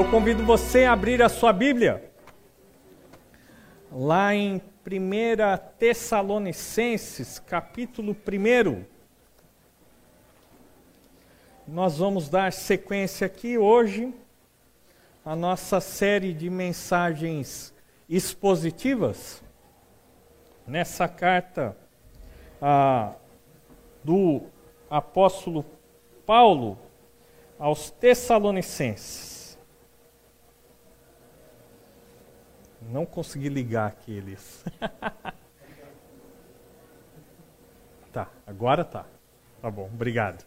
Eu convido você a abrir a sua Bíblia. Lá em 1 Tessalonicenses, capítulo 1. Nós vamos dar sequência aqui hoje à nossa série de mensagens expositivas. Nessa carta ah, do apóstolo Paulo aos Tessalonicenses. Não consegui ligar aqueles. tá, agora tá. Tá bom, obrigado.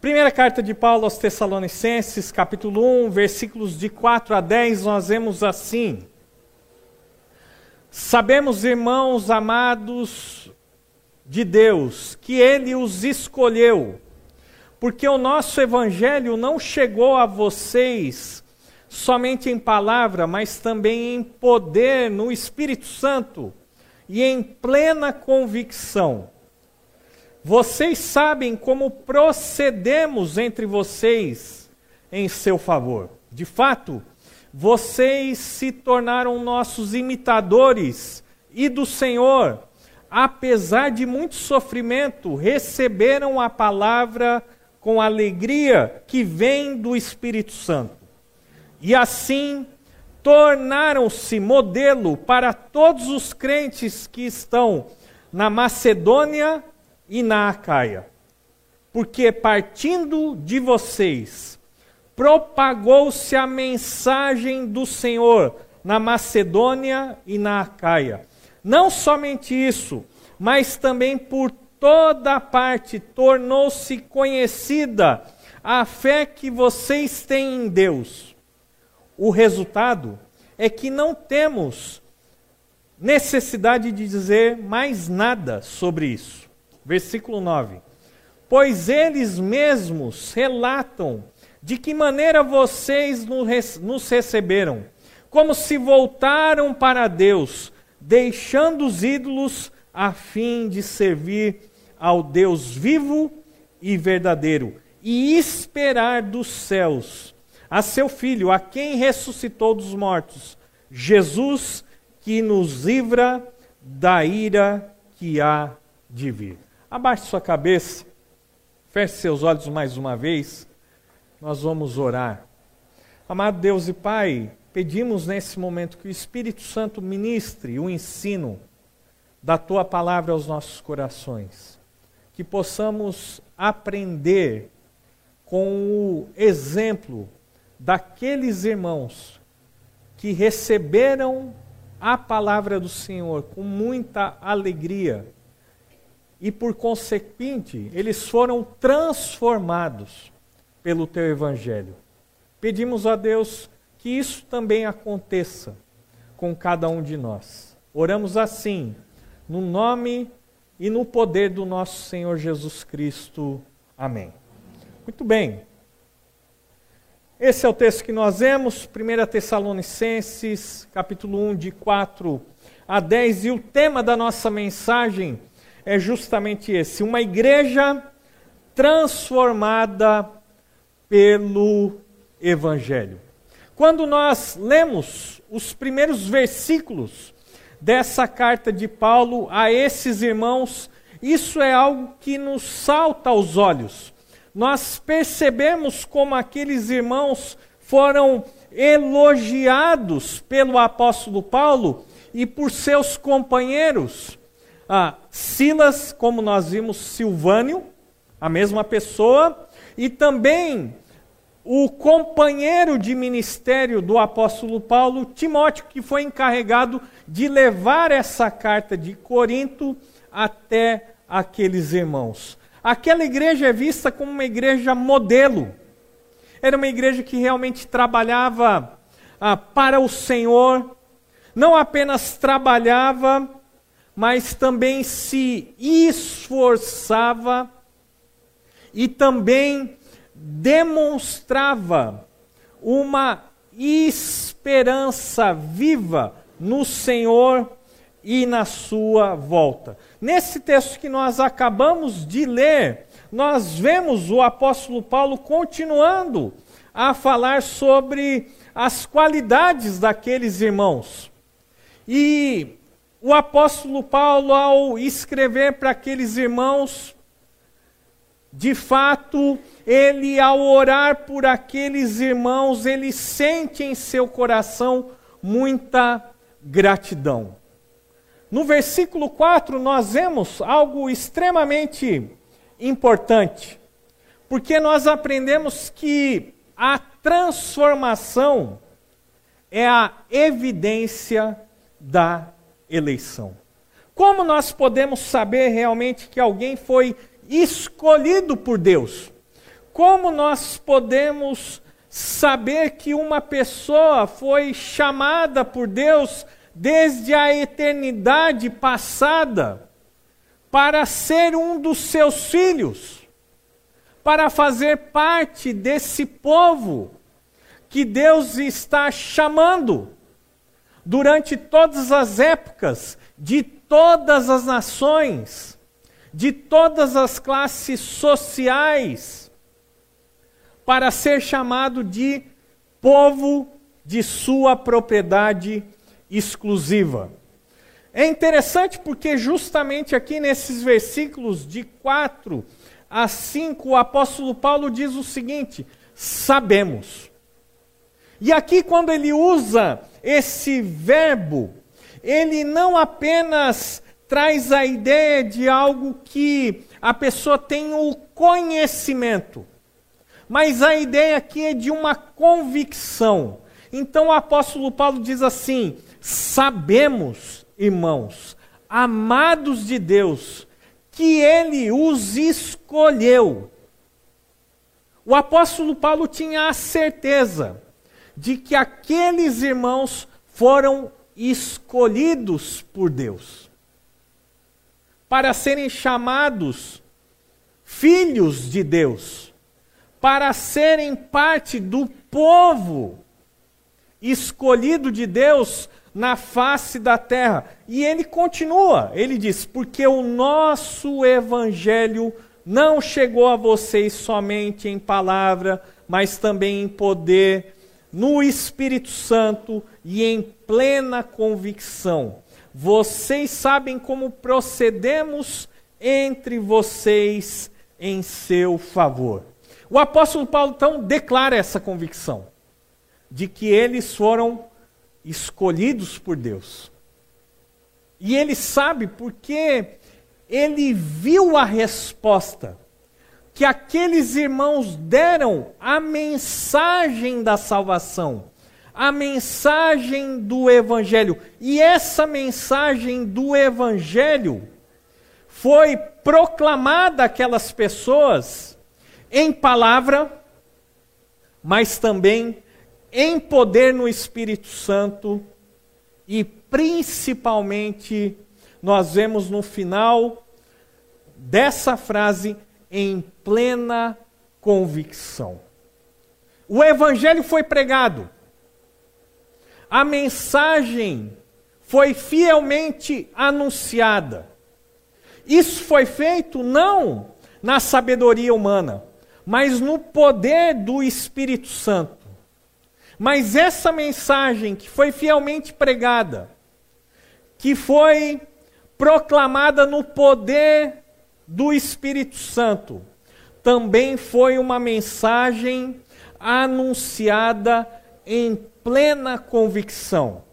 Primeira carta de Paulo aos Tessalonicenses, capítulo 1, versículos de 4 a 10, nós vemos assim: Sabemos, irmãos amados de Deus, que Ele os escolheu, porque o nosso evangelho não chegou a vocês somente em palavra, mas também em poder no Espírito Santo e em plena convicção. Vocês sabem como procedemos entre vocês em seu favor. De fato, vocês se tornaram nossos imitadores e do Senhor, apesar de muito sofrimento, receberam a palavra com alegria que vem do Espírito Santo e assim tornaram-se modelo para todos os crentes que estão na Macedônia e na Acaia. Porque partindo de vocês, propagou-se a mensagem do Senhor na Macedônia e na Acaia. Não somente isso, mas também por toda parte tornou-se conhecida a fé que vocês têm em Deus o resultado é que não temos necessidade de dizer mais nada sobre isso. Versículo 9. Pois eles mesmos relatam de que maneira vocês nos receberam, como se voltaram para Deus, deixando os ídolos a fim de servir ao Deus vivo e verdadeiro e esperar dos céus a seu Filho, a quem ressuscitou dos mortos, Jesus, que nos livra da ira que há de vir. Abaixe sua cabeça, feche seus olhos mais uma vez, nós vamos orar. Amado Deus e Pai, pedimos nesse momento que o Espírito Santo ministre o ensino da tua palavra aos nossos corações, que possamos aprender com o exemplo daqueles irmãos que receberam a palavra do Senhor com muita alegria e, por consequente, eles foram transformados pelo teu evangelho. Pedimos a Deus que isso também aconteça com cada um de nós. Oramos assim, no nome e no poder do nosso Senhor Jesus Cristo. Amém. Muito bem. Esse é o texto que nós vemos, 1 Tessalonicenses, capítulo 1, de 4 a 10, e o tema da nossa mensagem é justamente esse: uma igreja transformada pelo Evangelho. Quando nós lemos os primeiros versículos dessa carta de Paulo a esses irmãos, isso é algo que nos salta aos olhos nós percebemos como aqueles irmãos foram elogiados pelo apóstolo Paulo e por seus companheiros. Ah, Silas, como nós vimos, Silvânio, a mesma pessoa, e também o companheiro de ministério do apóstolo Paulo, Timóteo, que foi encarregado de levar essa carta de Corinto até aqueles irmãos. Aquela igreja é vista como uma igreja modelo. Era uma igreja que realmente trabalhava ah, para o Senhor, não apenas trabalhava, mas também se esforçava e também demonstrava uma esperança viva no Senhor e na sua volta. Nesse texto que nós acabamos de ler, nós vemos o apóstolo Paulo continuando a falar sobre as qualidades daqueles irmãos. E o apóstolo Paulo, ao escrever para aqueles irmãos, de fato, ele, ao orar por aqueles irmãos, ele sente em seu coração muita gratidão. No versículo 4, nós vemos algo extremamente importante, porque nós aprendemos que a transformação é a evidência da eleição. Como nós podemos saber realmente que alguém foi escolhido por Deus? Como nós podemos saber que uma pessoa foi chamada por Deus desde a eternidade passada para ser um dos seus filhos, para fazer parte desse povo que Deus está chamando durante todas as épocas, de todas as nações, de todas as classes sociais, para ser chamado de povo de sua propriedade exclusiva. É interessante porque, justamente aqui nesses versículos de 4 a 5, o apóstolo Paulo diz o seguinte: sabemos. E aqui, quando ele usa esse verbo, ele não apenas traz a ideia de algo que a pessoa tem o conhecimento, mas a ideia aqui é de uma convicção. Então o apóstolo Paulo diz assim: sabemos, irmãos, amados de Deus, que ele os escolheu. O apóstolo Paulo tinha a certeza de que aqueles irmãos foram escolhidos por Deus para serem chamados filhos de Deus, para serem parte do povo escolhido de Deus na face da terra. E ele continua, ele diz: Porque o nosso evangelho não chegou a vocês somente em palavra, mas também em poder no Espírito Santo e em plena convicção. Vocês sabem como procedemos entre vocês em seu favor. O apóstolo Paulo então declara essa convicção de que eles foram escolhidos por Deus. E ele sabe porque ele viu a resposta que aqueles irmãos deram a mensagem da salvação, a mensagem do Evangelho. E essa mensagem do Evangelho foi proclamada àquelas pessoas em palavra, mas também em poder no Espírito Santo e principalmente nós vemos no final dessa frase em plena convicção. O evangelho foi pregado. A mensagem foi fielmente anunciada. Isso foi feito não na sabedoria humana, mas no poder do Espírito Santo. Mas essa mensagem que foi fielmente pregada, que foi proclamada no poder do Espírito Santo também foi uma mensagem anunciada em plena convicção.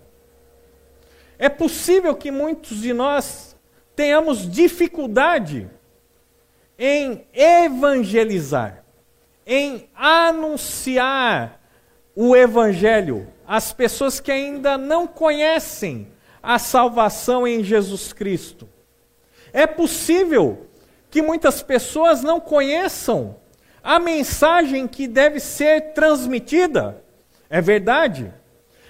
É possível que muitos de nós tenhamos dificuldade em evangelizar, em anunciar o Evangelho às pessoas que ainda não conhecem a salvação em Jesus Cristo. É possível que muitas pessoas não conheçam a mensagem que deve ser transmitida. É verdade.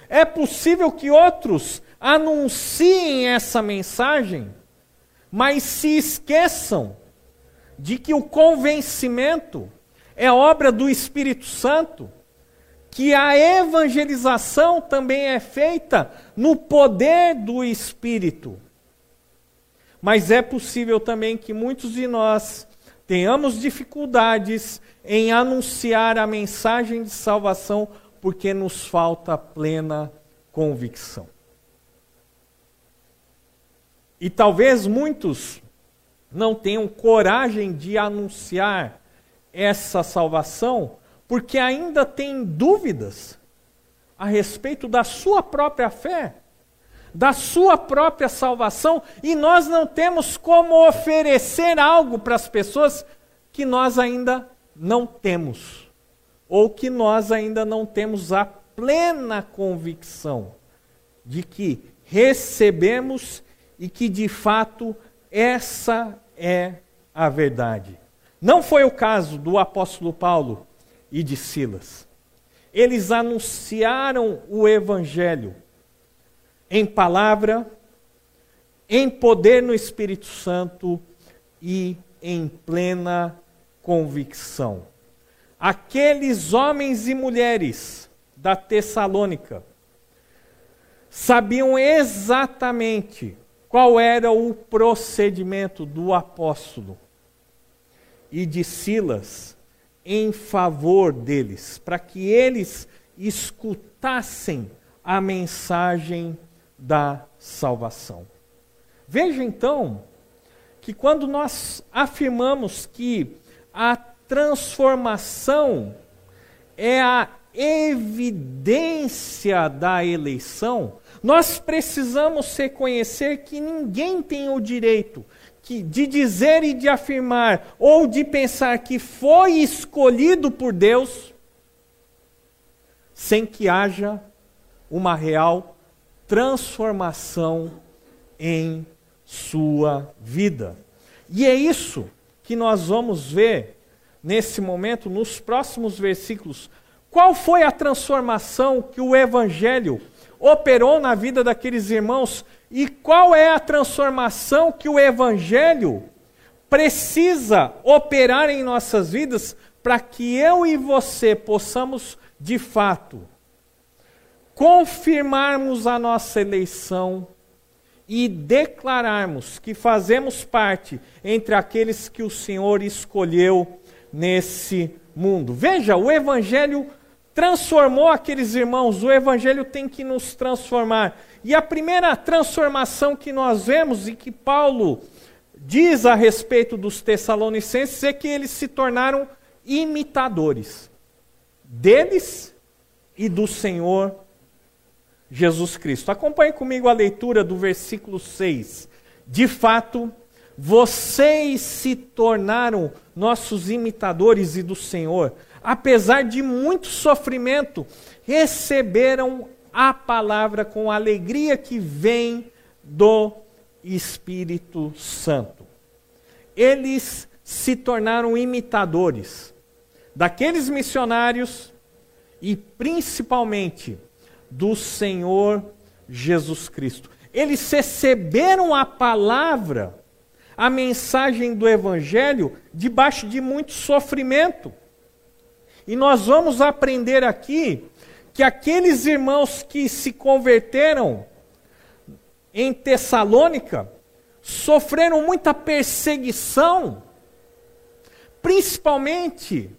É possível que outros anunciem essa mensagem, mas se esqueçam de que o convencimento é obra do Espírito Santo, que a evangelização também é feita no poder do Espírito. Mas é possível também que muitos de nós tenhamos dificuldades em anunciar a mensagem de salvação porque nos falta plena convicção. E talvez muitos não tenham coragem de anunciar essa salvação porque ainda têm dúvidas a respeito da sua própria fé, da sua própria salvação, e nós não temos como oferecer algo para as pessoas que nós ainda não temos, ou que nós ainda não temos a plena convicção de que recebemos e que de fato essa é a verdade. Não foi o caso do apóstolo Paulo e de Silas. Eles anunciaram o evangelho em palavra, em poder no Espírito Santo e em plena convicção. Aqueles homens e mulheres da Tessalônica sabiam exatamente qual era o procedimento do apóstolo e de Silas em favor deles, para que eles escutassem a mensagem da salvação. Veja então que quando nós afirmamos que a transformação é a evidência da eleição, nós precisamos reconhecer que ninguém tem o direito de dizer e de afirmar, ou de pensar que foi escolhido por Deus, sem que haja uma real transformação em sua vida. E é isso que nós vamos ver nesse momento, nos próximos versículos. Qual foi a transformação que o Evangelho operou na vida daqueles irmãos e qual é a transformação que o Evangelho precisa operar em nossas vidas para que eu e você possamos, de fato, confirmarmos a nossa eleição e declararmos que fazemos parte entre aqueles que o Senhor escolheu nesse mundo. Veja, o Evangelho transformou aqueles irmãos, o Evangelho tem que nos transformar. E a primeira transformação que nós vemos e que Paulo diz a respeito dos Tessalonicenses é que eles se tornaram imitadores deles e do Senhor Jesus Cristo. Acompanhe comigo a leitura do versículo 6. De fato, vocês se tornaram nossos imitadores e do Senhor apesar de muito sofrimento, receberam a palavra com a alegria que vem do Espírito Santo. Eles se tornaram imitadores daqueles missionários e principalmente do Senhor Jesus Cristo. Eles receberam a palavra, a mensagem do Evangelho, debaixo de muito sofrimento. E nós vamos aprender aqui que aqueles irmãos que se converteram em Tessalônica sofreram muita perseguição, principalmente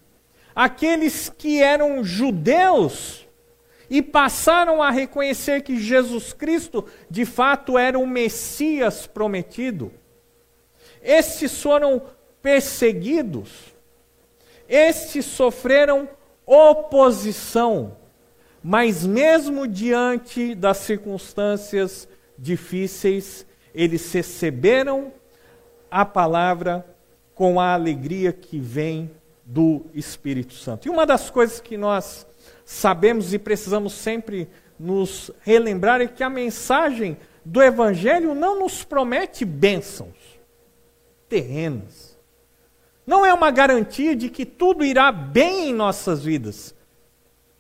aqueles que eram judeus e passaram a reconhecer que Jesus Cristo de fato era o Messias prometido. Esses foram perseguidos estes sofreram oposição, mas mesmo diante das circunstâncias difíceis, eles receberam a palavra com a alegria que vem do Espírito Santo. E uma das coisas que nós sabemos e precisamos sempre nos relembrar é que a mensagem do Evangelho não nos promete bênçãos terrenas não é uma garantia de que tudo irá bem em nossas vidas.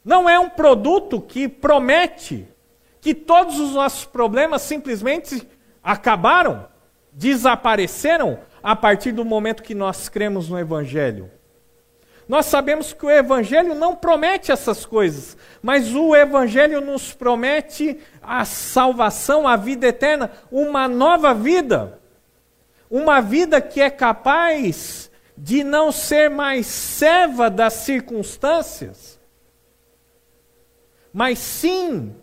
Não é um produto que promete que todos os nossos problemas simplesmente acabaram, desapareceram a partir do momento que nós cremos no Evangelho. Nós sabemos que o Evangelho não promete essas coisas, mas o Evangelho nos promete a salvação, a vida eterna, uma nova vida. Uma vida que é capaz de não ser mais serva das circunstâncias, mas sim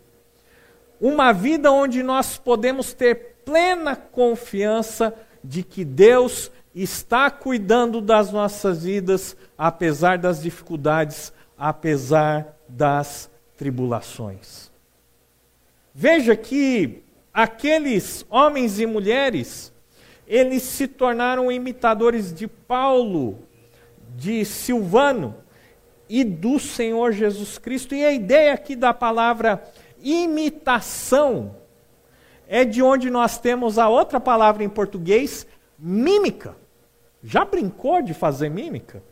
uma vida onde nós podemos ter plena confiança de que Deus está cuidando das nossas vidas, apesar das dificuldades, apesar das tribulações. Veja que aqueles homens e mulheres, eles se tornaram imitadores de Paulo, de Silvano e do Senhor Jesus Cristo. E a ideia aqui da palavra imitação é de onde nós temos a outra palavra em português, mímica. Já brincou de fazer mímica?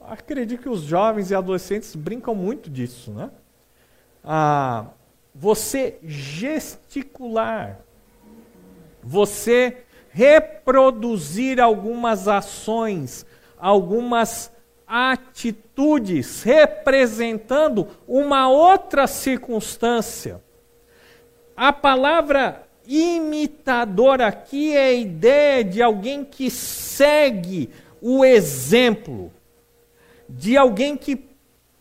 Acredito que os jovens e adolescentes brincam muito disso, né? Ah, você gesticular, você reproduzir algumas ações, algumas atitudes representando uma outra circunstância. A palavra imitador aqui é a ideia de alguém que segue o exemplo, de alguém que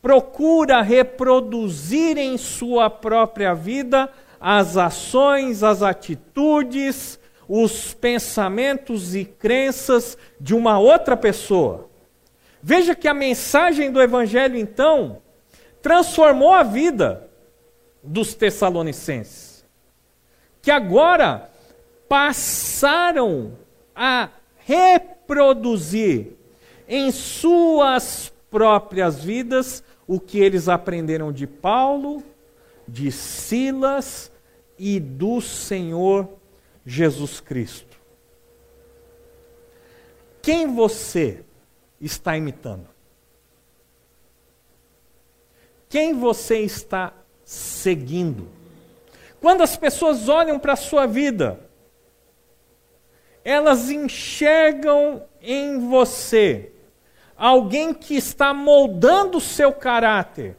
procura reproduzir em sua própria vida as ações, as atitudes, os pensamentos e crenças de uma outra pessoa. Veja que a mensagem do Evangelho, então, transformou a vida dos Tessalonicenses, que agora passaram a reproduzir em suas próprias vidas o que eles aprenderam de Paulo, de Silas e do Senhor Jesus Cristo. Quem você está imitando? Quem você está seguindo? Quando as pessoas olham para a sua vida, elas enxergam em você alguém que está moldando o seu caráter,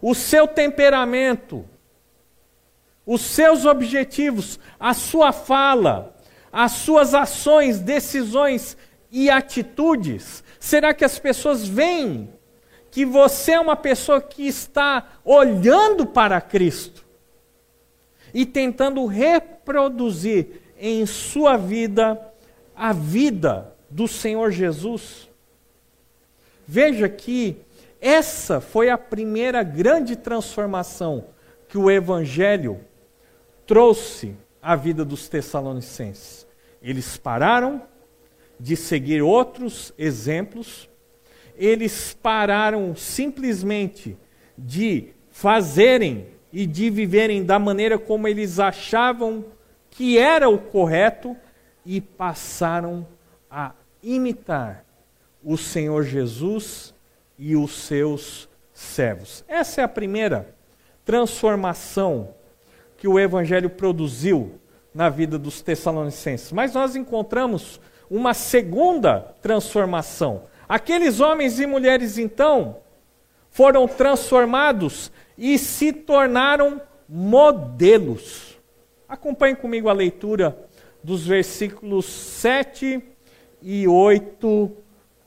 o seu temperamento, os seus objetivos, a sua fala, as suas ações, decisões e atitudes? Será que as pessoas veem que você é uma pessoa que está olhando para Cristo e tentando reproduzir em sua vida a vida do Senhor Jesus? Veja que essa foi a primeira grande transformação que o Evangelho trouxe à vida dos Tessalonicenses. Eles pararam de seguir outros exemplos, eles pararam simplesmente de fazerem e de viverem da maneira como eles achavam que era o correto e passaram a imitar o Senhor Jesus e os seus servos. Essa é a primeira transformação que o Evangelho produziu na vida dos Tessalonicenses. Mas nós encontramos uma segunda transformação. Aqueles homens e mulheres, então, foram transformados e se tornaram modelos. Acompanhe comigo a leitura dos versículos 7 e 8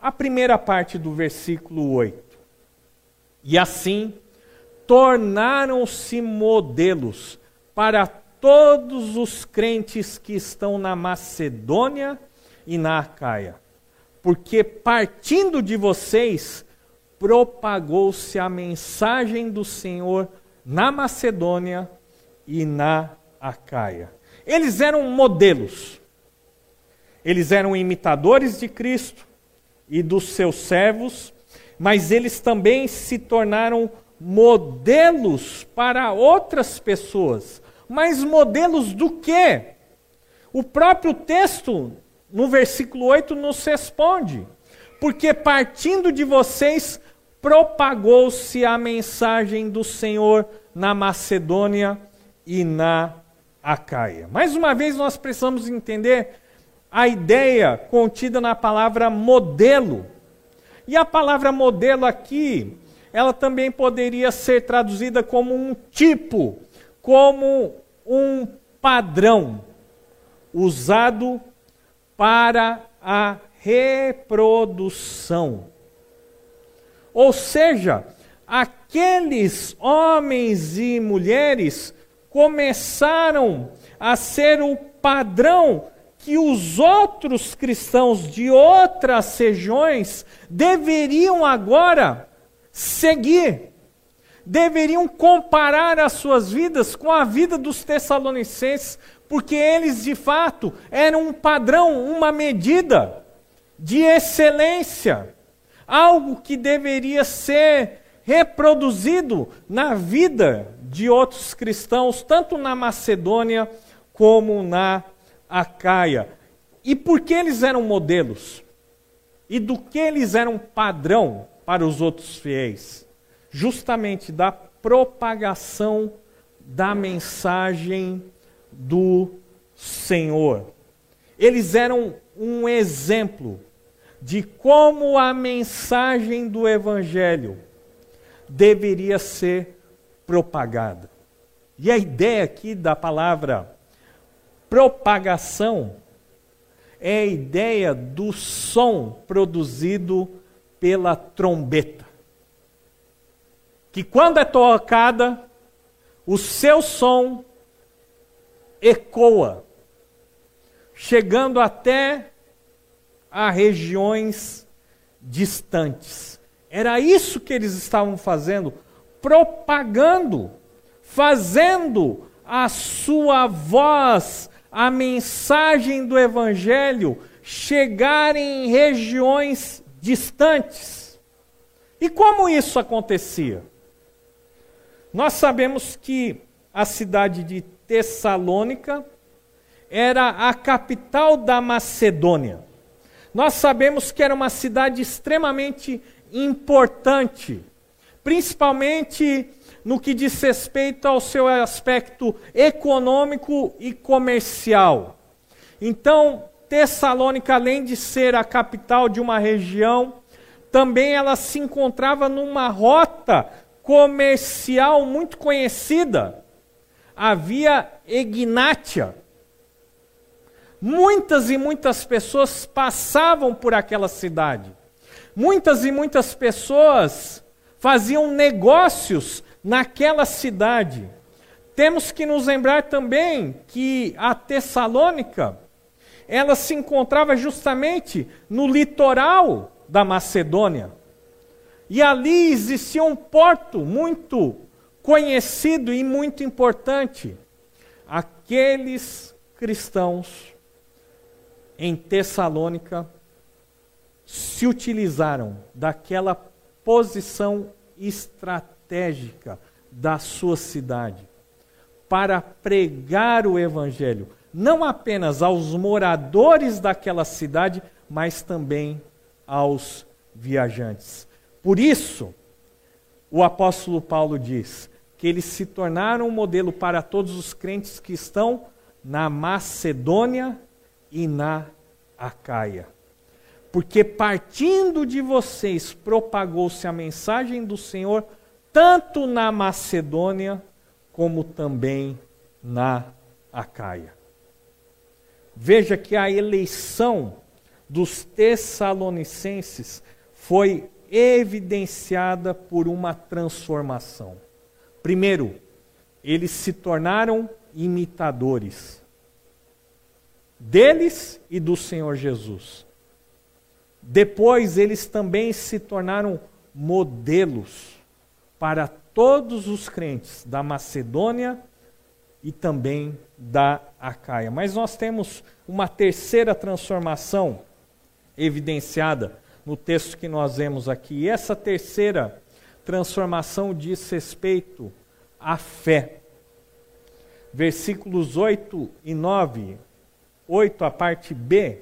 a primeira parte do versículo 8. E assim tornaram-se modelos para todos os crentes que estão na Macedônia e na Acaia. Porque partindo de vocês, propagou-se a mensagem do Senhor na Macedônia e na Acaia. Eles eram modelos. Eles eram imitadores de Cristo, e dos seus servos, mas eles também se tornaram modelos para outras pessoas. Mas modelos do quê? O próprio texto, no versículo 8, nos responde. Porque partindo de vocês, propagou-se a mensagem do Senhor na Macedônia e na Acaia. Mais uma vez, nós precisamos entender a ideia contida na palavra modelo. E a palavra modelo aqui, ela também poderia ser traduzida como um tipo, como um padrão usado para a reprodução. Ou seja, aqueles homens e mulheres começaram a ser o padrão que os outros cristãos de outras regiões deveriam agora seguir. Deveriam comparar as suas vidas com a vida dos tessalonicenses, porque eles de fato eram um padrão, uma medida de excelência, algo que deveria ser reproduzido na vida de outros cristãos, tanto na Macedônia como na Acaia. E por que eles eram modelos? E do que eles eram padrão para os outros fiéis? Justamente da propagação da mensagem do Senhor. Eles eram um exemplo de como a mensagem do Evangelho deveria ser propagada. E a ideia aqui da palavra propagação é a ideia do som produzido pela trombeta. Que quando é tocada, o seu som ecoa, chegando até a regiões distantes. Era isso que eles estavam fazendo, propagando, fazendo a sua voz, a mensagem do Evangelho chegar em regiões distantes. E como isso acontecia? Nós sabemos que a cidade de Tessalônica era a capital da Macedônia. Nós sabemos que era uma cidade extremamente importante, principalmente no que diz respeito ao seu aspecto econômico e comercial. Então, Tessalônica, além de ser a capital de uma região, também ela se encontrava numa rota comercial muito conhecida a via Egnátia. Muitas e muitas pessoas passavam por aquela cidade. Muitas e muitas pessoas faziam negócios naquela cidade. Temos que nos lembrar também que a Tessalônica, ela se encontrava justamente no litoral da Macedônia. E ali existia um porto muito conhecido e muito importante. Aqueles cristãos em Tessalônica se utilizaram daquela posição estratégica da sua cidade para pregar o evangelho, não apenas aos moradores daquela cidade, mas também aos viajantes. Por isso, o apóstolo Paulo diz: que eles se tornaram um modelo para todos os crentes que estão na Macedônia e na Acaia. Porque partindo de vocês propagou-se a mensagem do Senhor tanto na Macedônia como também na Acaia. Veja que a eleição dos Tessalonicenses foi evidenciada por uma transformação. Primeiro, eles se tornaram imitadores deles e do Senhor Jesus. Depois, eles também se tornaram modelos para todos os crentes da Macedônia e também da Acaia. Mas nós temos uma terceira transformação evidenciada no texto que nós vemos aqui. E essa terceira transformação diz respeito à fé. Versículos 8 e 9, 8 a parte B,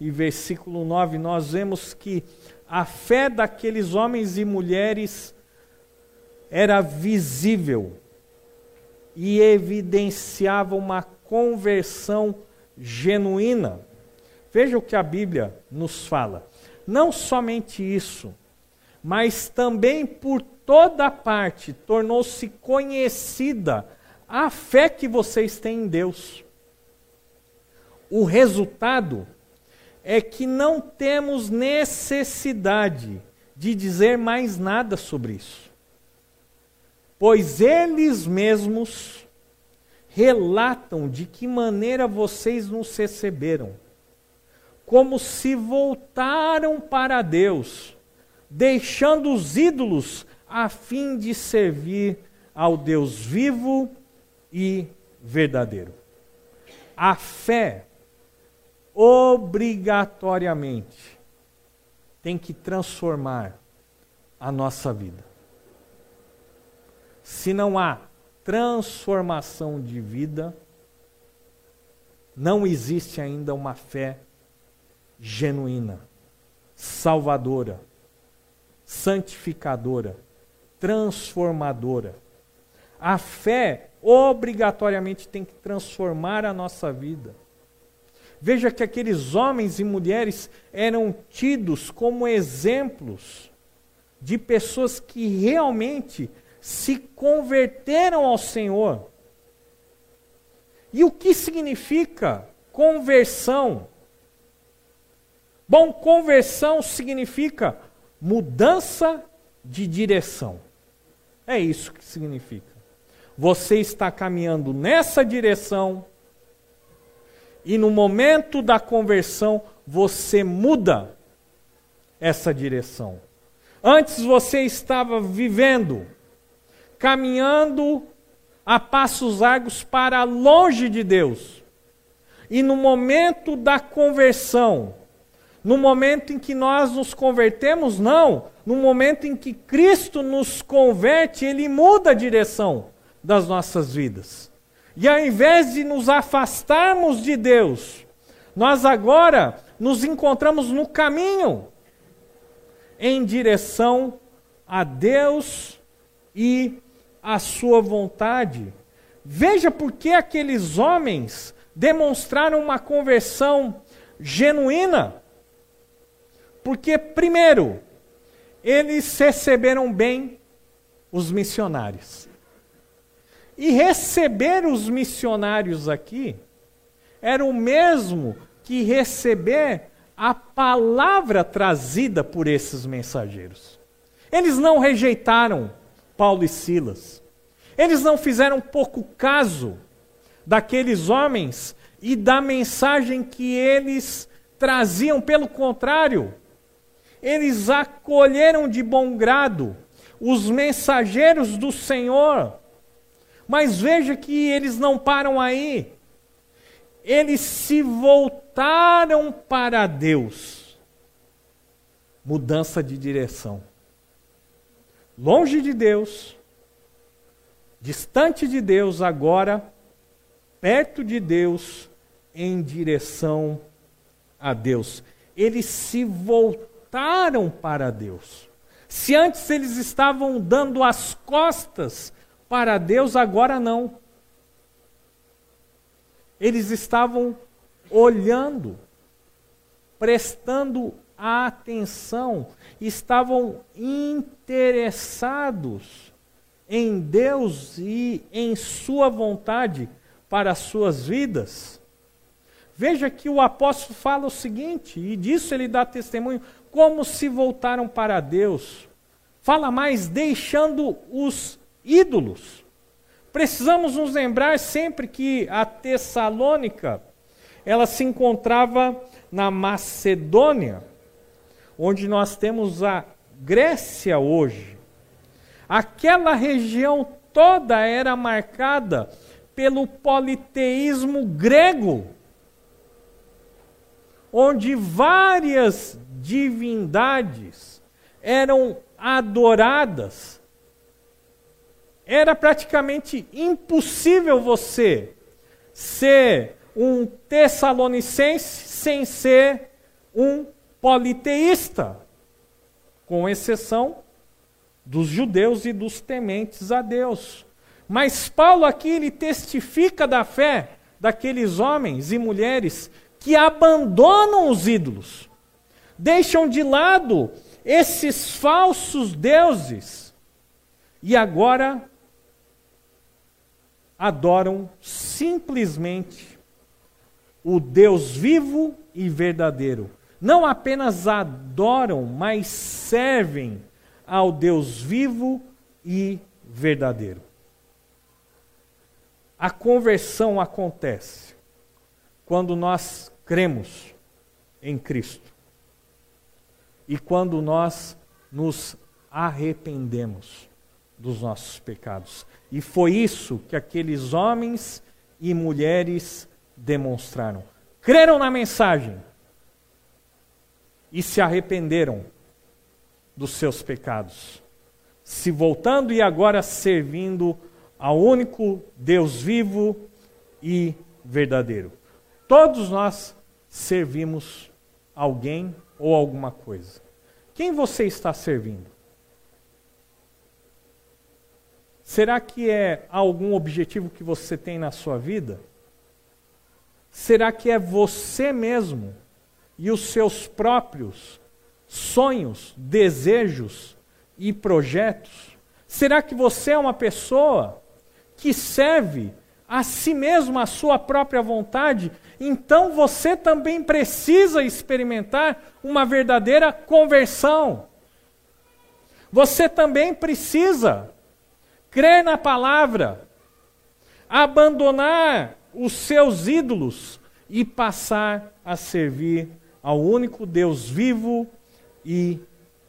e versículo 9, nós vemos que a fé daqueles homens e mulheres era visível e evidenciava uma conversão genuína. Veja o que a Bíblia nos fala. Não somente isso, mas também por toda parte tornou-se conhecida a fé que vocês têm em Deus. O resultado é que não temos necessidade de dizer mais nada sobre isso. Pois eles mesmos relatam de que maneira vocês nos receberam, como se voltaram para Deus, deixando os ídolos a fim de servir ao Deus vivo e verdadeiro. A fé, obrigatoriamente, tem que transformar a nossa vida. Se não há transformação de vida, não existe ainda uma fé genuína, salvadora, santificadora, transformadora. A fé obrigatoriamente tem que transformar a nossa vida. Veja que aqueles homens e mulheres eram tidos como exemplos de pessoas que realmente se converteram ao Senhor. E o que significa conversão? Bom, conversão significa mudança de direção. É isso que significa. Você está caminhando nessa direção e no momento da conversão você muda essa direção. Antes você estava vivendo caminhando a passos largos para longe de Deus. E no momento da conversão, no momento em que nós nos convertemos, não. No momento em que Cristo nos converte, Ele muda a direção das nossas vidas. E ao invés de nos afastarmos de Deus, nós agora nos encontramos no caminho em direção a Deus e a sua vontade. Veja por que aqueles homens demonstraram uma conversão genuína. Porque, primeiro, eles receberam bem os missionários. E receber os missionários aqui era o mesmo que receber a palavra trazida por esses mensageiros. Eles não rejeitaram Paulo e Silas. Eles não fizeram pouco caso daqueles homens e da mensagem que eles traziam, pelo contrário, eles acolheram de bom grado os mensageiros do Senhor. Mas veja que eles não param aí. Eles se voltaram para Deus. Mudança de direção longe de Deus, distante de Deus, agora perto de Deus, em direção a Deus. Eles se voltaram para Deus. Se antes eles estavam dando as costas para Deus, agora não. Eles estavam olhando, prestando atenção, estavam interessados em Deus e em Sua vontade para as suas vidas. Veja que o apóstolo fala o seguinte, e disso ele dá testemunho, como se voltaram para Deus. Fala mais, deixando os ídolos. Precisamos nos lembrar sempre que a Tessalônica, ela se encontrava na Macedônia, onde nós temos a Grécia hoje. Aquela região toda era marcada pelo politeísmo grego, onde várias divindades eram adoradas. Era praticamente impossível você ser um tessalonicense sem ser um politeísta, com exceção dos judeus e dos tementes a Deus. Mas Paulo aqui ele testifica da fé daqueles homens e mulheres que abandonam os ídolos, deixam de lado esses falsos deuses e agora adoram simplesmente o Deus vivo e verdadeiro, não apenas adoram, mas servem ao Deus vivo e verdadeiro. A conversão acontece quando nós cremos em Cristo e quando nós nos arrependemos dos nossos pecados. E foi isso que aqueles homens e mulheres demonstraram. Creram na mensagem e se arrependeram dos seus pecados, se voltando e agora servindo ao único Deus vivo e verdadeiro. Todos nós servimos alguém ou alguma coisa. Quem você está servindo? Será que é algum objetivo que você tem na sua vida? Será que é você mesmo e os seus próprios sonhos, desejos e projetos? Será que você é uma pessoa que serve a si mesmo, a sua própria vontade? Então você também precisa experimentar uma verdadeira conversão. Você também precisa crer na palavra, abandonar os seus ídolos e passar a servir ao único Deus vivo e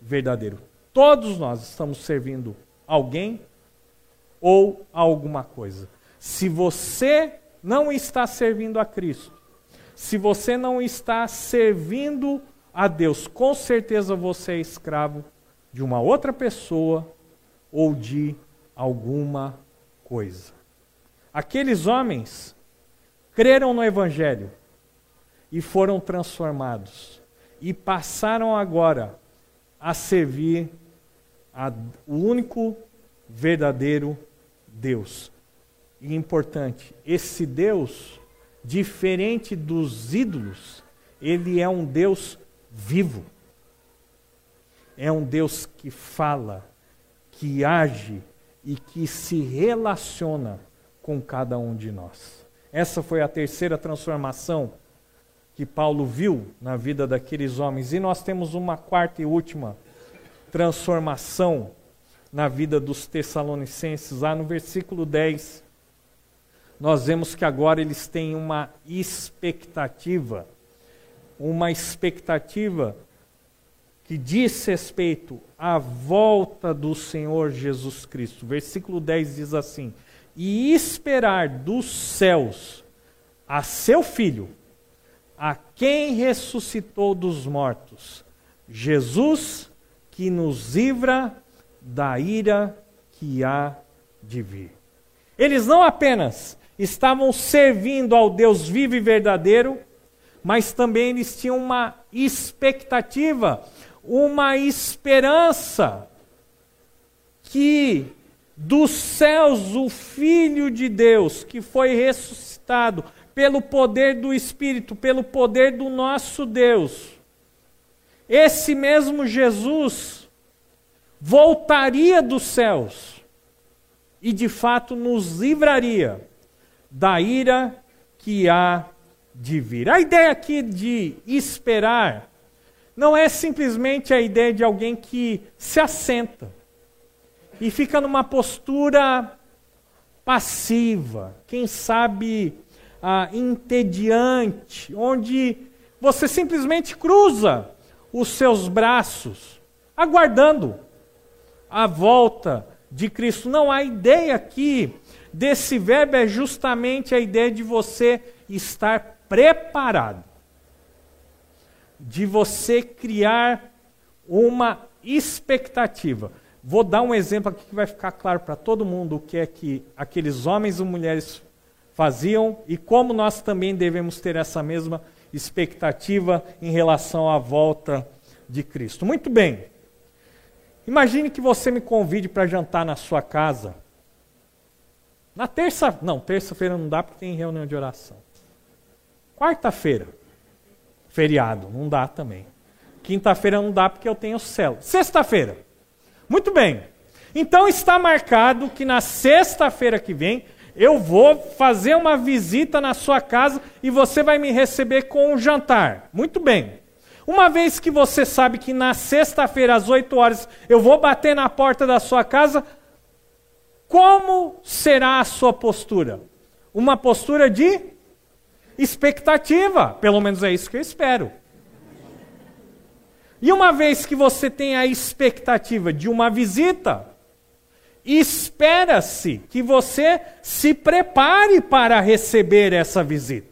verdadeiro. Todos nós estamos servindo alguém ou alguma coisa. Se você não está servindo a Cristo, se você não está servindo a Deus, com certeza você é escravo de uma outra pessoa ou de alguma coisa. Aqueles homens creram no Evangelho e foram transformados e passaram agora a servir a, o único verdadeiro Deus. E importante, esse Deus, diferente dos ídolos, ele é um Deus vivo. É um Deus que fala, que age, e que se relaciona com cada um de nós. Essa foi a terceira transformação que Paulo viu na vida daqueles homens. E nós temos uma quarta e última transformação na vida dos Tessalonicenses, lá no versículo 10. Nós vemos que agora eles têm uma expectativa, uma expectativa que diz respeito à volta do Senhor Jesus Cristo. Versículo 10 diz assim: E esperar dos céus a seu filho, a quem ressuscitou dos mortos, Jesus, que nos livra da ira que há de vir. Eles não apenas estavam servindo ao Deus vivo e verdadeiro, mas também eles tinham uma expectativa uma esperança que dos céus o Filho de Deus, que foi ressuscitado pelo poder do Espírito, pelo poder do nosso Deus, esse mesmo Jesus voltaria dos céus e de fato nos livraria da ira que há de vir. A ideia aqui de esperar não é simplesmente a ideia de alguém que se assenta e fica numa postura passiva, quem sabe ah, entediante, onde você simplesmente cruza os seus braços, aguardando a volta de Cristo. Não, a ideia aqui desse verbo é justamente a ideia de você estar preparado de você criar uma expectativa. Vou dar um exemplo aqui que vai ficar claro para todo mundo o que é que aqueles homens e mulheres faziam e como nós também devemos ter essa mesma expectativa em relação à volta de Cristo. Muito bem. Imagine que você me convide para jantar na sua casa. Na terça, não, terça-feira não dá porque tem reunião de oração. Quarta-feira feriado, não dá também. Quinta-feira não dá porque eu tenho céu. Sexta-feira. Muito bem. Então está marcado que na sexta-feira que vem eu vou fazer uma visita na sua casa e você vai me receber com um jantar. Muito bem. Uma vez que você sabe que na sexta-feira, às 8 horas, eu vou bater na porta da sua casa, como será a sua postura? Uma postura de expectativa. Pelo menos é isso que eu espero. E uma vez que você tem a expectativa de uma visita, espera-se que você se prepare para receber essa visita.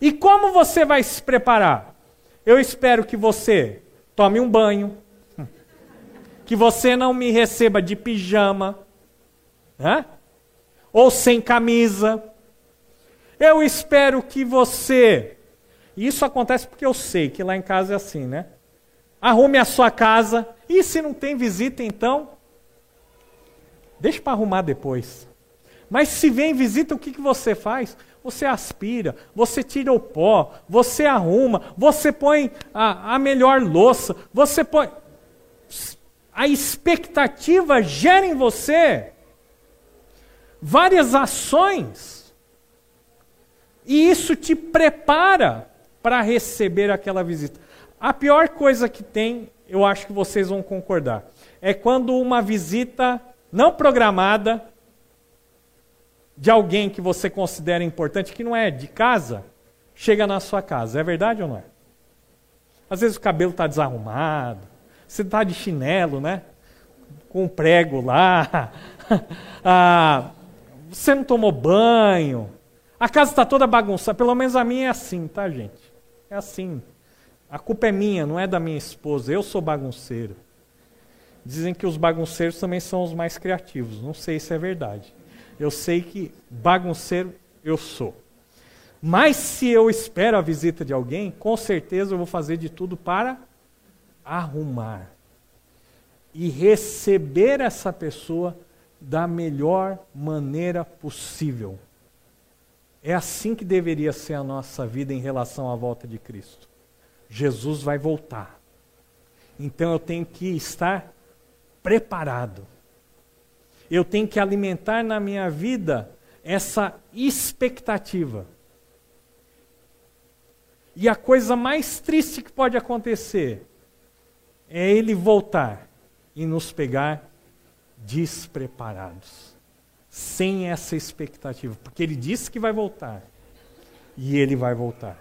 E como você vai se preparar? Eu espero que você tome um banho, que você não me receba de pijama, né? ou sem camisa. Eu espero que você. Isso acontece porque eu sei que lá em casa é assim, né? Arrume a sua casa. E se não tem visita, então? Deixa para arrumar depois. Mas se vem visita, o que, que você faz? Você aspira, você tira o pó, você arruma, você põe a, a melhor louça, você põe. A expectativa gera em você várias ações. E isso te prepara para receber aquela visita. A pior coisa que tem, eu acho que vocês vão concordar, é quando uma visita não programada de alguém que você considera importante, que não é de casa, chega na sua casa. É verdade ou não é? Às vezes o cabelo está desarrumado, você está de chinelo, né? Com um prego lá. ah, você não tomou banho. A casa está toda bagunçada. Pelo menos a minha é assim, tá, gente? É assim. A culpa é minha, não é da minha esposa. Eu sou bagunceiro. Dizem que os bagunceiros também são os mais criativos. Não sei se é verdade. Eu sei que bagunceiro eu sou. Mas se eu espero a visita de alguém, com certeza eu vou fazer de tudo para arrumar e receber essa pessoa da melhor maneira possível. É assim que deveria ser a nossa vida em relação à volta de Cristo. Jesus vai voltar. Então eu tenho que estar preparado eu tenho que alimentar na minha vida essa expectativa. E a coisa mais triste que pode acontecer é ele voltar e nos pegar despreparados, sem essa expectativa, porque ele disse que vai voltar. E ele vai voltar.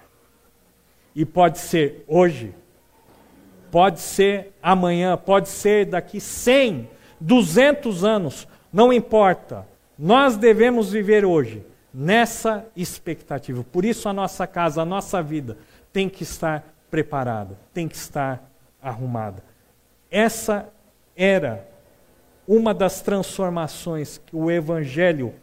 E pode ser hoje, pode ser amanhã, pode ser daqui 100, 200 anos, não importa. Nós devemos viver hoje nessa expectativa. Por isso a nossa casa, a nossa vida tem que estar preparada, tem que estar arrumada. Essa era uma das transformações que o evangelho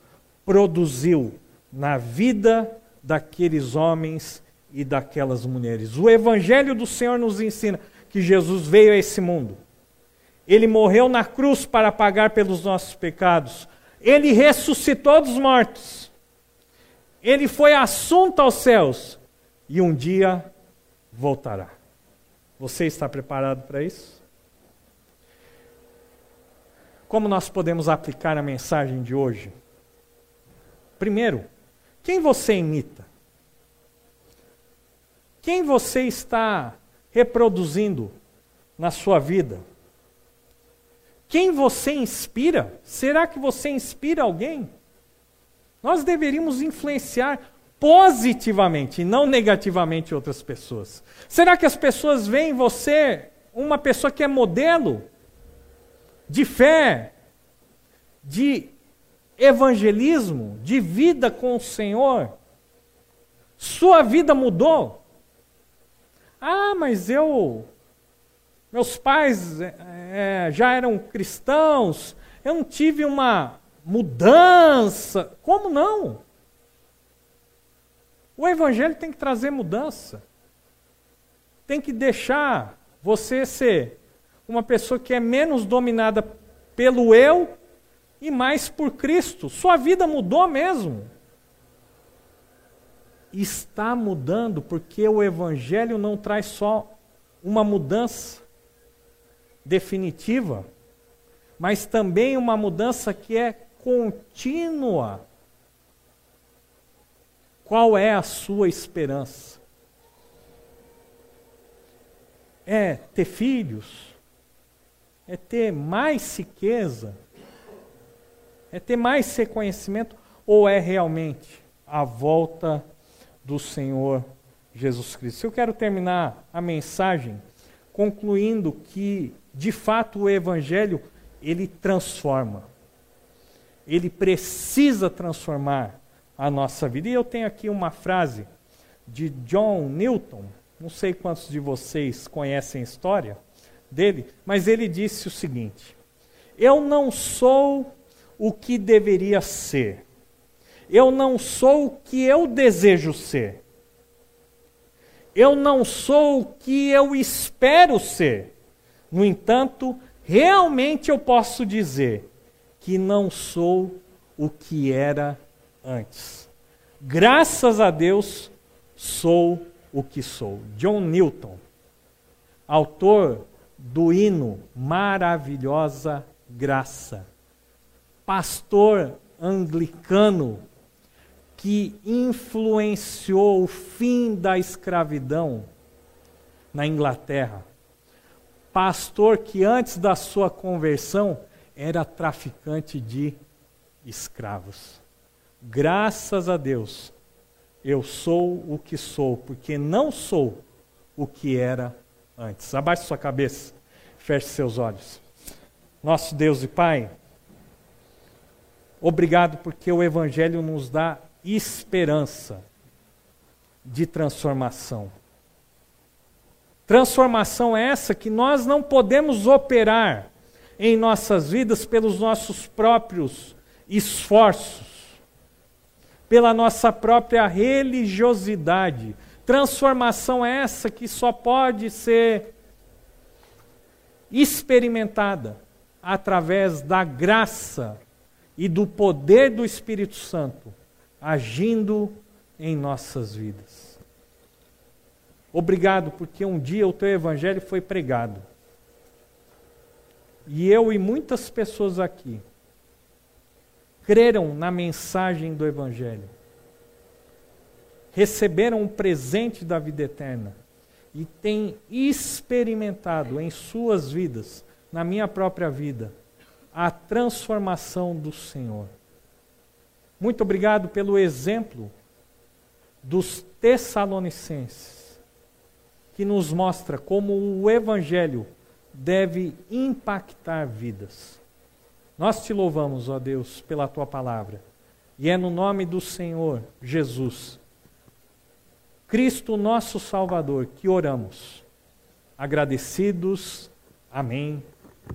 produziu na vida daqueles homens e daquelas mulheres. O evangelho do Senhor nos ensina que Jesus veio a esse mundo ele morreu na cruz para pagar pelos nossos pecados. Ele ressuscitou dos mortos. Ele foi assunto aos céus e um dia voltará. Você está preparado para isso? Como nós podemos aplicar a mensagem de hoje? Primeiro, quem você imita? Quem você está reproduzindo na sua vida? Quem você inspira? Será que você inspira alguém? Nós deveríamos influenciar positivamente não negativamente outras pessoas. Será que as pessoas veem você uma pessoa que é modelo de fé, de evangelismo, de vida com o Senhor? Sua vida mudou? Ah, mas eu meus pais é, já eram cristãos, eu não tive uma mudança. Como não? O Evangelho tem que trazer mudança. Tem que deixar você ser uma pessoa que é menos dominada pelo eu e mais por Cristo. Sua vida mudou mesmo. Está mudando porque o Evangelho não traz só uma mudança definitiva, mas também uma mudança que é contínua. Qual é a sua esperança? É ter filhos? É ter mais riqueza? É ter mais reconhecimento? Ou é realmente a volta do Senhor Jesus Cristo? Eu quero terminar a mensagem concluindo que, de fato, o Evangelho ele transforma. Ele precisa transformar a nossa vida. E eu tenho aqui uma frase de John Newton, não sei quantos de vocês conhecem a história dele, mas ele disse o seguinte: Eu não sou o que deveria ser. Eu não sou o que eu desejo ser. Eu não sou o que eu espero ser. No entanto, realmente eu posso dizer que não sou o que era antes. Graças a Deus, sou o que sou. John Newton, autor do hino Maravilhosa Graça, pastor anglicano que influenciou o fim da escravidão na Inglaterra. Pastor que antes da sua conversão era traficante de escravos. Graças a Deus, eu sou o que sou, porque não sou o que era antes. Abaixe sua cabeça, feche seus olhos. Nosso Deus e Pai, obrigado porque o Evangelho nos dá esperança de transformação. Transformação é essa que nós não podemos operar em nossas vidas pelos nossos próprios esforços, pela nossa própria religiosidade. Transformação é essa que só pode ser experimentada através da graça e do poder do Espírito Santo agindo em nossas vidas. Obrigado, porque um dia o teu evangelho foi pregado. E eu e muitas pessoas aqui creram na mensagem do Evangelho, receberam um presente da vida eterna e têm experimentado em suas vidas, na minha própria vida, a transformação do Senhor. Muito obrigado pelo exemplo dos Tessalonicenses, que nos mostra como o Evangelho deve impactar vidas. Nós te louvamos, ó Deus, pela tua palavra. E é no nome do Senhor Jesus, Cristo nosso Salvador, que oramos. Agradecidos. Amém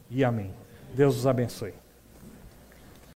e amém. Deus os abençoe.